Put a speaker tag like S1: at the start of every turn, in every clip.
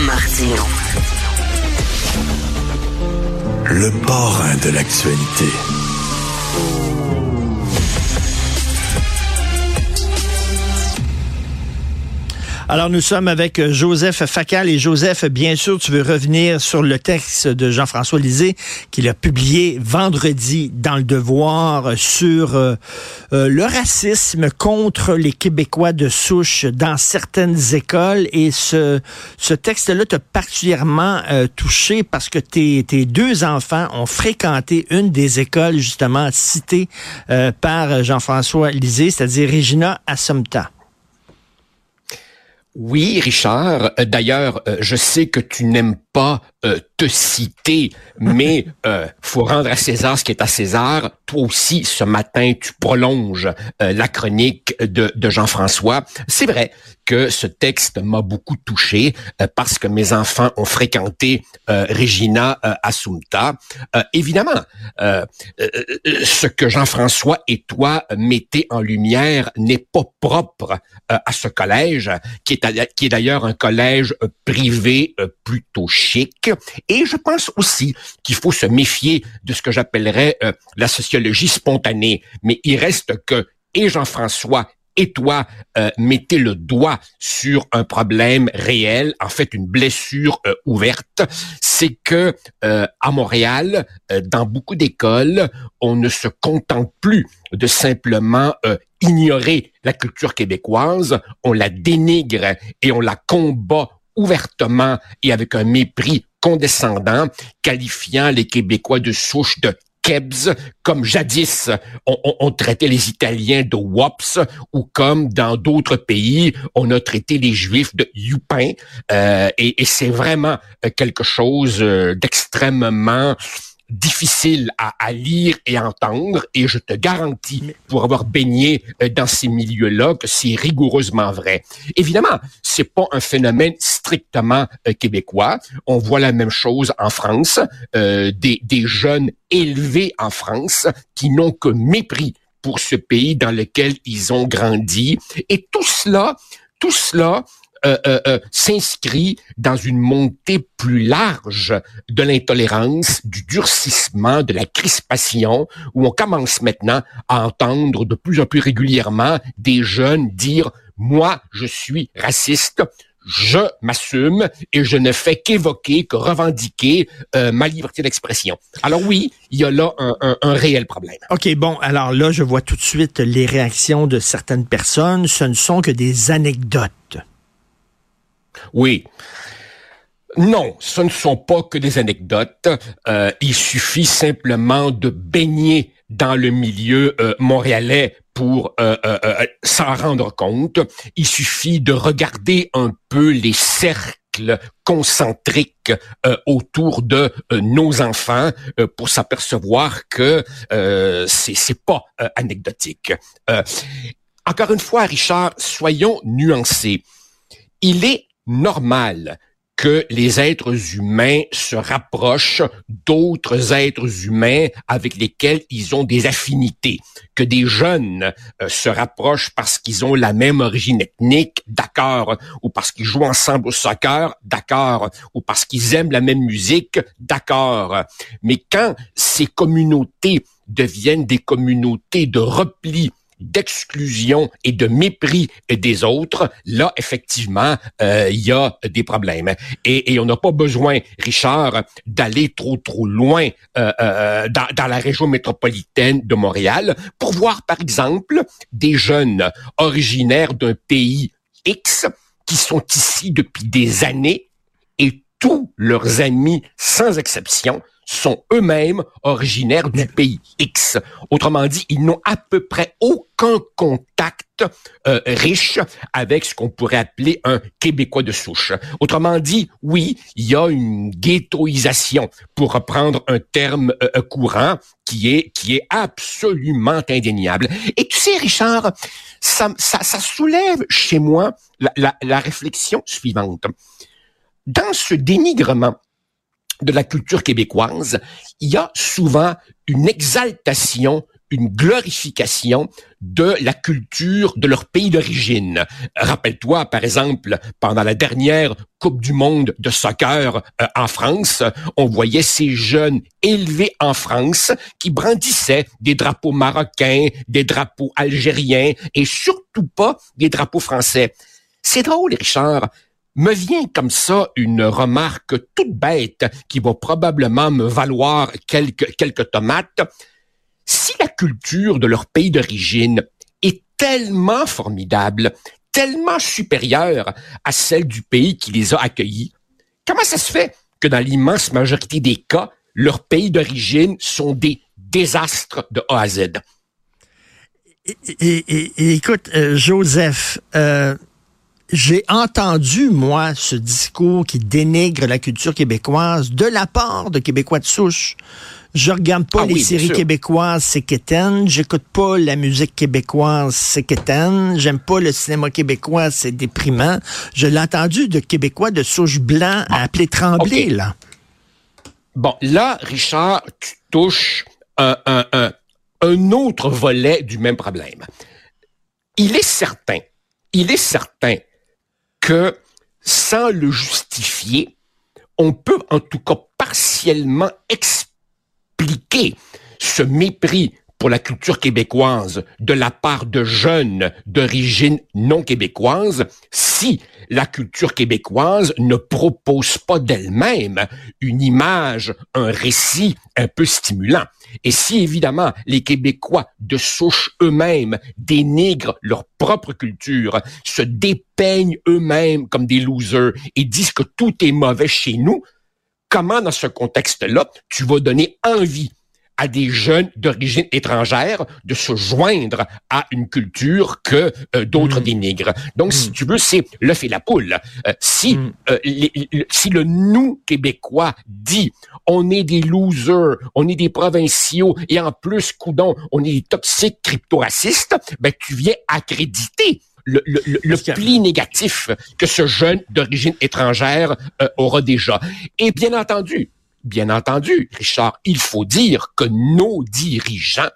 S1: Martino.
S2: Le parrain de l'actualité.
S3: Alors, nous sommes avec euh, Joseph Facal. Et Joseph, bien sûr, tu veux revenir sur le texte de Jean-François Lisée qu'il a publié vendredi dans Le Devoir sur euh, euh, le racisme contre les Québécois de souche dans certaines écoles. Et ce, ce texte-là t'a particulièrement touché parce que tes, deux enfants ont fréquenté une des écoles, justement, citées par Jean-François Lisée, c'est-à-dire Regina Assumpta.
S4: Oui, Richard. Euh, d'ailleurs, euh, je sais que tu n'aimes pas euh, te citer, mais euh, faut rendre à César ce qui est à César. Toi aussi, ce matin, tu prolonges euh, la chronique de, de Jean-François. C'est vrai que ce texte m'a beaucoup touché euh, parce que mes enfants ont fréquenté Regina Assumpta. évidemment, ce que Jean-François et toi mettez en lumière n'est pas propre à ce collège, qui est, qui est d'ailleurs un collège privé plutôt Et je pense aussi qu'il faut se méfier de ce que j'appellerais euh, la sociologie spontanée. Mais il reste que et Jean-François et toi euh, mettez le doigt sur un problème réel, en fait une blessure euh, ouverte, c'est que à Montréal, dans beaucoup d'écoles, on ne se contente plus de simplement ignorer la culture québécoise, on la dénigre et on la combat ouvertement et avec un mépris condescendant, qualifiant les Québécois de souche de Kebs, comme jadis on, traitait les Italiens de Wops, ou comme dans d'autres pays, on a traité les Juifs de Youpin. Euh, et, et c'est vraiment quelque chose euh, d'extrêmement difficile à, à, lire et entendre, et je te garantis, pour avoir baigné euh, dans ces milieux-là, que c'est rigoureusement vrai. Évidemment, c'est pas un phénomène strictement euh, québécois. On voit la même chose en France, euh, des, des jeunes élevés en France qui n'ont que mépris pour ce pays dans lequel ils ont grandi. Et tout cela, tout cela euh, euh, euh, s'inscrit dans une montée plus large de l'intolérance, du durcissement, de la crispation, où on commence maintenant à entendre de plus en plus régulièrement des jeunes dire moi, je suis raciste, je m'assume et je ne fais qu'évoquer, que revendiquer ma liberté d'expression. Alors oui, il y a là un, un, un, réel problème.
S3: OK, bon, alors là, je vois tout de suite les réactions de certaines personnes. Ce ne sont que des anecdotes.
S4: Oui. Non, ce ne sont pas que des anecdotes. Euh, il suffit simplement de baigner dans le milieu euh, montréalais pour euh, s'en rendre compte. Il suffit de regarder un peu les cercles concentriques autour de nos enfants pour s'apercevoir que c'est pas anecdotique. encore une fois, Richard, soyons nuancés. Il est normal que les êtres humains se rapprochent d'autres êtres humains avec lesquels ils ont des affinités, que des jeunes euh, se rapprochent parce qu'ils ont la même origine ethnique, d'accord, ou parce qu'ils jouent ensemble au soccer, d'accord, ou parce qu'ils aiment la même musique, d'accord. Mais quand ces communautés deviennent des communautés de repli d'exclusion et de mépris des autres, là, effectivement, euh, il y a des problèmes. Et, on n'a pas besoin, Richard, d'aller trop, trop loin euh, euh, dans, dans, la région métropolitaine de Montréal pour voir, par exemple, des jeunes originaires d'un pays X qui sont ici depuis des années et tous leurs amis, sans exception, sont eux-mêmes originaires du pays X. Autrement dit, ils n'ont à peu près aucun contact euh, riche avec ce qu'on pourrait appeler un Québécois de souche. Autrement dit, oui, il y a une ghettoisation, pour reprendre un terme euh, courant, qui est qui est absolument indéniable. Et tu sais, Richard, ça, ça, ça soulève chez moi la, la, la réflexion suivante. Dans ce dénigrement de la culture québécoise, il y a souvent une exaltation, une glorification de la culture de leur pays d'origine. Rappelle-toi, par exemple, pendant la dernière Coupe du Monde de soccer euh, en France, on voyait ces jeunes élevés en France qui brandissaient des drapeaux marocains, des drapeaux algériens et surtout pas des drapeaux français. C'est drôle, Richard. Me vient comme ça une remarque toute bête qui va probablement me valoir quelques, quelques tomates. Si la culture de leur pays d'origine est tellement formidable, tellement supérieure à celle du pays qui les a accueillis, comment ça se fait que dans l'immense majorité des cas, leurs pays d'origine sont des désastres de A à Z?
S3: Écoute, euh, Joseph, euh, j'ai entendu, moi, ce discours qui dénigre la culture québécoise de la part de Québécois de souche. Je regarde pas ah les séries québécoises, c'est quétaine. J'écoute pas la musique québécoise, c'est quétaine. J'aime pas le cinéma québécois, c'est déprimant. Je l'ai entendu de Québécois de souche blanc à appeler Tremblay, là.
S4: Bon, là, Richard, tu touches un, un, un, un autre volet du même problème. Il est certain, il est certain que sans le justifier, on peut en tout cas partiellement expliquer ce mépris pour la culture québécoise de la part de jeunes d'origine non québécoise si la culture québécoise ne propose pas d'elle-même une image, un récit un peu stimulant. Et si évidemment les Québécois de souche eux-mêmes dénigrent leur propre culture, se dépeignent eux-mêmes comme des losers et disent que tout est mauvais chez nous, comment dans ce contexte-là tu vas donner envie à des jeunes d'origine étrangère de se joindre à une culture que euh, d'autres mm. dénigrent. Donc, si mm. tu veux, c'est l'œuf et la poule. Euh, si, mm. euh, si le nous québécois dit on est des losers, on est des provinciaux et en plus, coudon, on est des toxiques crypto-racistes, ben tu viens accréditer le, le, le pli négatif que ce jeune d'origine étrangère aura déjà. Et bien entendu, bien entendu, Richard, il faut dire que nos dirigeants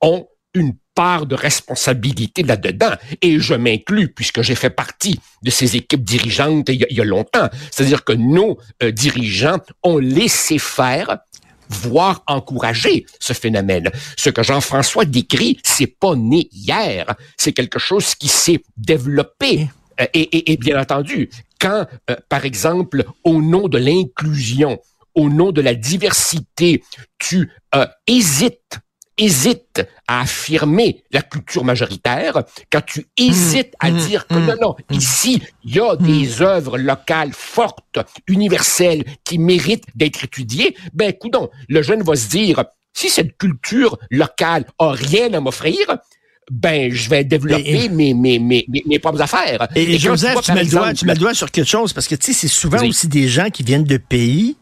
S4: ont une part de responsabilité là-dedans. Et je m'inclus, puisque j'ai fait partie de ces équipes dirigeantes il y a, longtemps. C'est-à-dire que nos euh, dirigeants ont laissé faire voire encourager ce phénomène. Ce que Jean-François décrit, c'est pas né hier, c'est quelque chose qui s'est développé. Euh, et, et, bien entendu, quand, euh, par exemple, au nom de l'inclusion, au nom de la diversité, tu euh, hésites hésites à affirmer la culture majoritaire, quand tu hésites à mmh, dire que mmh, non, non, mmh. ici, il y a des œuvres locales fortes, universelles, qui méritent d'être étudiées, ben, écoute, le jeune va se dire, si cette culture locale a rien à m'offrir, ben je vais développer mes, mes, mes, mes, propres affaires.
S3: Et, Joseph, tu, mets le doigt, tu mets le doigt sur quelque chose, parce que tu sais, c'est souvent aussi des gens qui viennent de pays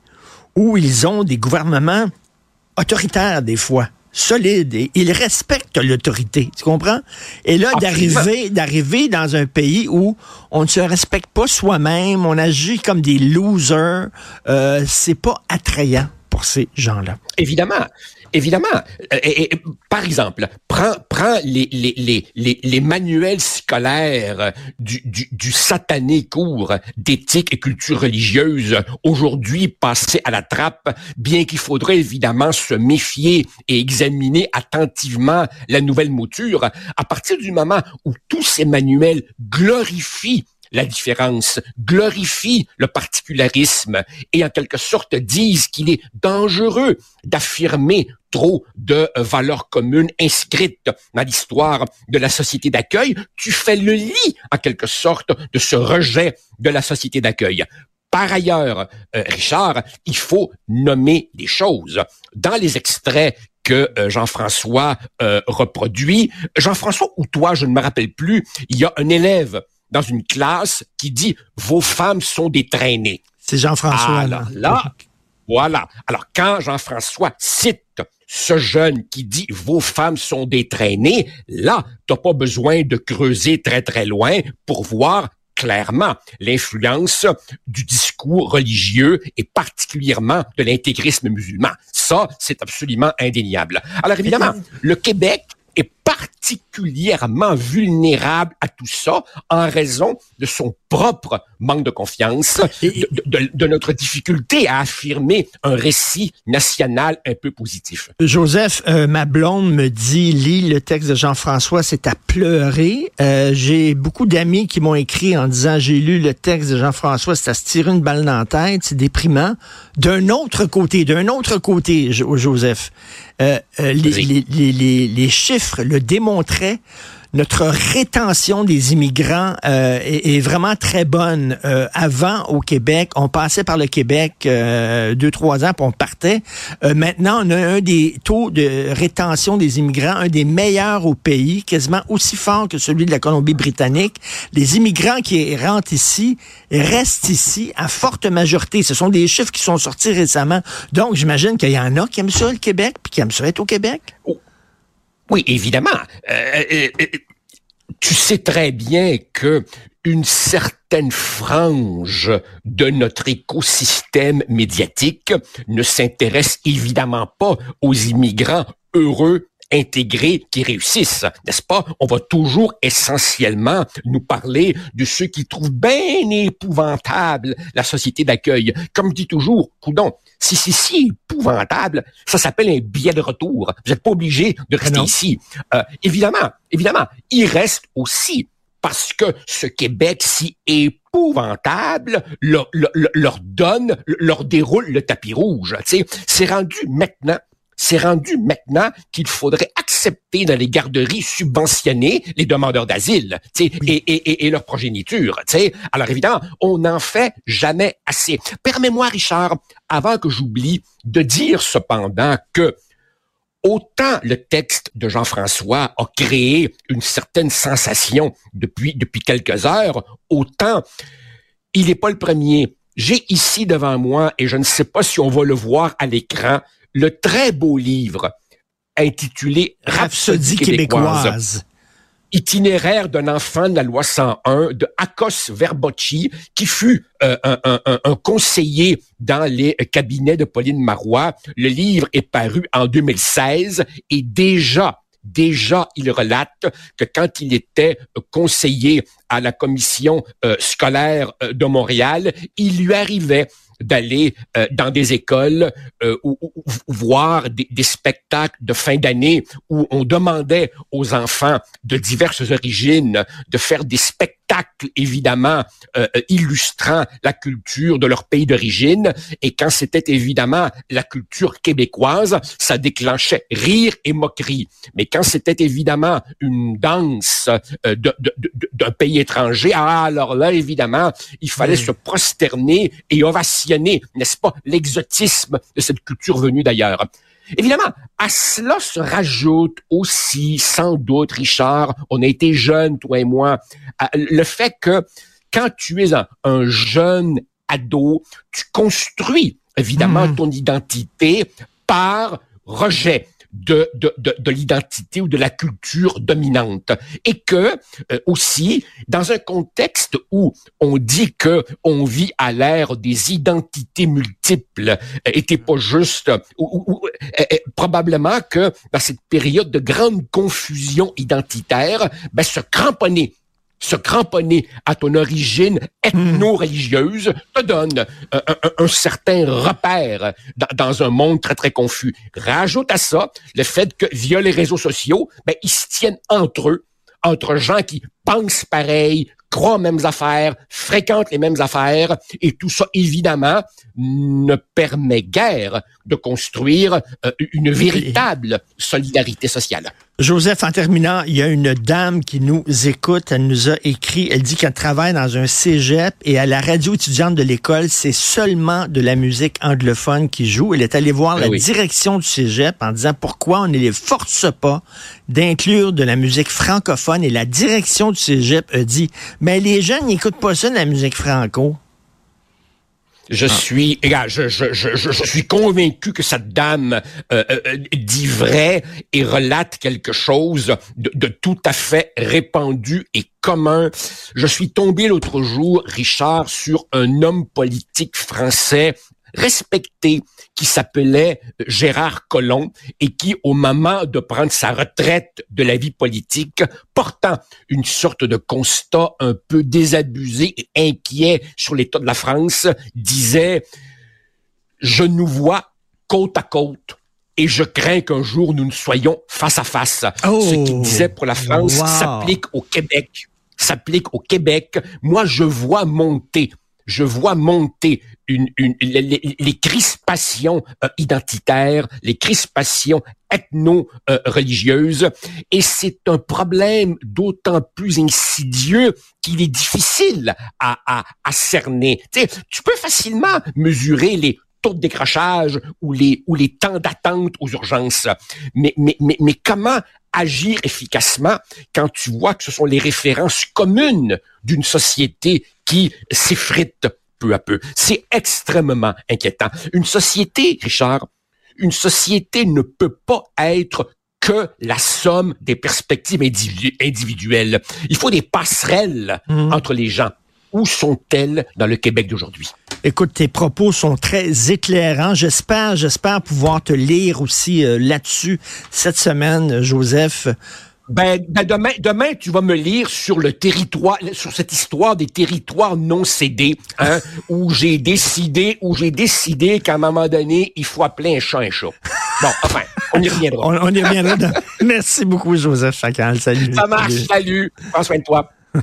S3: où ils ont des gouvernements autoritaires des fois solides et ils respectent l'autorité, tu comprends? Et là d'arriver d'arriver dans un pays où on ne se respecte pas soi-même, on agit comme des losers, euh, c'est pas attrayant pour ces gens-là.
S4: Évidemment. Évidemment. Euh, par exemple, prends, prends les, les, les, les, manuels scolaires du, du, du satané cours d'éthique et culture religieuse, aujourd'hui passés à la trappe, bien qu'il faudrait évidemment se méfier et examiner attentivement la nouvelle mouture, à partir du moment où tous ces manuels glorifient la différence, glorifient le particularisme et en quelque sorte disent qu'il est dangereux d'affirmer trop de valeurs communes inscrites dans l'histoire de la société d'accueil, tu fais le lit en quelque sorte de ce rejet de la société d'accueil. Par ailleurs, euh, Richard, il faut nommer les choses. Dans les extraits que euh, Jean-François euh, reproduit, Jean-François ou toi, je ne me rappelle plus, il y a un élève dans une classe qui dit vos femmes sont des traînées.
S3: C'est Jean-François.
S4: là, là, voilà. Alors quand Jean-François cite ce jeune qui dit vos femmes sont des traînées, là, t'as pas besoin de creuser très très loin pour voir clairement l'influence du discours religieux et particulièrement de l'intégrisme musulman. Ça, c'est absolument indéniable. Alors évidemment, le Québec est particulièrement vulnérable à tout ça en raison de son propre manque de confiance, de, notre difficulté à affirmer un récit national un peu positif.
S3: Joseph, euh, ma blonde me dit, lis le texte de Jean-François, c'est à pleurer. Euh, j'ai beaucoup d'amis qui m'ont écrit en disant, j'ai lu le texte de Jean-François, c'est à se tirer une balle dans la tête, c'est déprimant. D'un autre côté, d'un autre côté, Joseph, euh, les, les, les, les chiffres le démontraient notre rétention des immigrants euh, est, vraiment très bonne. Euh, avant, au Québec, on passait par le Québec euh, deux, trois ans, puis on partait. maintenant, on a un des taux de rétention des immigrants, un des meilleurs au pays, quasiment aussi fort que celui de la Colombie-Britannique. Les immigrants qui rentrent ici restent ici à forte majorité. Ce sont des chiffres qui sont sortis récemment. Donc, j'imagine qu'il y en a qui aiment ça, le Québec, puis qui aiment ça être au Québec.
S4: Oh. Oui, évidemment. Euh, euh, euh, tu sais très bien que une certaine frange de notre écosystème médiatique ne s'intéresse évidemment pas aux immigrants heureux intégrés qui réussissent, n'est-ce pas? On va toujours essentiellement nous parler de ceux qui trouvent bien épouvantable la société d'accueil. Comme dit toujours, coudon, si c'est si épouvantable, ça s'appelle un billet de retour. Vous n'êtes pas obligé de rester ah ici. Euh, évidemment, évidemment, il reste aussi parce que ce Québec si épouvantable leur, leur, leur donne, leur déroule le tapis rouge. C'est rendu maintenant c'est rendu maintenant qu'il faudrait accepter dans les garderies subventionnées les demandeurs d'asile et, et, et, leur progéniture. sais. Alors évidemment, on n'en fait jamais assez. Permets-moi, Richard, avant que j'oublie, de dire cependant que autant le texte de Jean-François a créé une certaine sensation depuis, depuis quelques heures, autant il n'est pas le premier. J'ai ici devant moi, et je ne sais pas si on va le voir à l'écran, le très beau livre intitulé Rhapsodie québécoise. Itinéraire d'un enfant de la loi 101 de Akos Verbocci, qui fut euh, un, conseiller dans les cabinets de Pauline Marois. Le livre est paru en 2016 et déjà Déjà, il relate que quand il était conseiller à la commission euh, scolaire euh, de Montréal, il lui arrivait d'aller euh, dans des écoles euh, ou, voir des, des, spectacles de fin d'année où on demandait aux enfants de diverses origines de faire des spectacles évidemment euh, euh, illustrant la culture de leur pays d'origine. Et quand c'était évidemment la culture québécoise, ça déclenchait rire et moquerie. Mais quand c'était évidemment une danse euh, d'un pays étranger, ah, alors là, évidemment, il fallait se prosterner et ovationner, n'est-ce pas, l'exotisme de cette culture venue d'ailleurs. Évidemment, à cela se rajoute aussi, sans doute, Richard, on a été jeunes, toi et moi, le fait que quand tu es un, jeune ado, tu construis évidemment hmm. ton identité par rejet de, de, de, l'identité ou de la culture dominante. Et que euh, aussi, dans un contexte où on dit que on vit à l'ère des identités multiples, était euh, pas juste, ou, euh, probablement que dans cette période de grande confusion identitaire, ben, se cramponner se cramponner à ton origine ethno-religieuse te donne un, certain repère dans, un monde très, très confus. Rajoute à ça le fait que via les réseaux sociaux, ben, ils se tiennent entre eux, entre gens qui pensent pareil, croient aux mêmes affaires, fréquentent les mêmes affaires, et tout ça, évidemment, ne permet guère de construire euh, une véritable solidarité sociale.
S3: Joseph, en terminant, il y a une dame qui nous écoute, elle nous a écrit, elle dit qu'elle travaille dans un cégep et à la radio étudiante de l'école, c'est seulement de la musique anglophone qui joue. Elle est allée voir ah la direction du cégep en disant pourquoi on ne les force pas d'inclure de la musique francophone. Et la direction du cégep a dit, mais les jeunes n'écoutent pas ça de la musique franco.
S4: Je suis, je, je, je, je, suis convaincu que cette dame euh, euh, dit vrai et relate quelque chose de, de, tout à fait répandu et commun. Je suis tombé l'autre jour, Richard, sur un homme politique français respecté qui s'appelait Gérard Collomb et qui, au moment de prendre sa retraite de la vie politique, portant une sorte de constat un peu désabusé et inquiet sur l'état de la France, disait Je nous vois côte à côte et je crains qu'un jour nous ne soyons face à face. Ce qu'il disait pour la France s'applique au Québec s'applique au Québec. Moi, je vois monter je vois monter une, une, les, crispations euh, identitaires, les crispations ethno-religieuses, et c'est un problème d'autant plus insidieux qu'il est difficile à, à, à cerner. Tu, tu peux facilement mesurer les taux de décrochage ou les, ou les temps d'attente aux urgences. Mais, mais, mais, mais comment agir efficacement quand tu vois que ce sont les références communes d'une société qui s'effrite peu à peu. C'est extrêmement inquiétant. Une société, Richard, une société ne peut pas être que la somme des perspectives individuelles. Il faut des passerelles mmh. entre les gens. Où sont-elles dans le Québec d'aujourd'hui?
S3: Écoute, tes propos sont très éclairants. J'espère, j'espère pouvoir te lire aussi euh, là-dessus cette semaine, Joseph.
S4: Ben, ben, demain, demain, tu vas me lire sur le territoire, sur cette histoire des territoires non cédés, hein, où j'ai décidé, où j'ai décidé qu'à un moment donné, il faut appeler un chat un chat. Bon, enfin, on y reviendra.
S3: on, y reviendra. Merci beaucoup, Joseph Facal. Salut.
S4: Ça marche. Salut. salut. Prends soin de toi.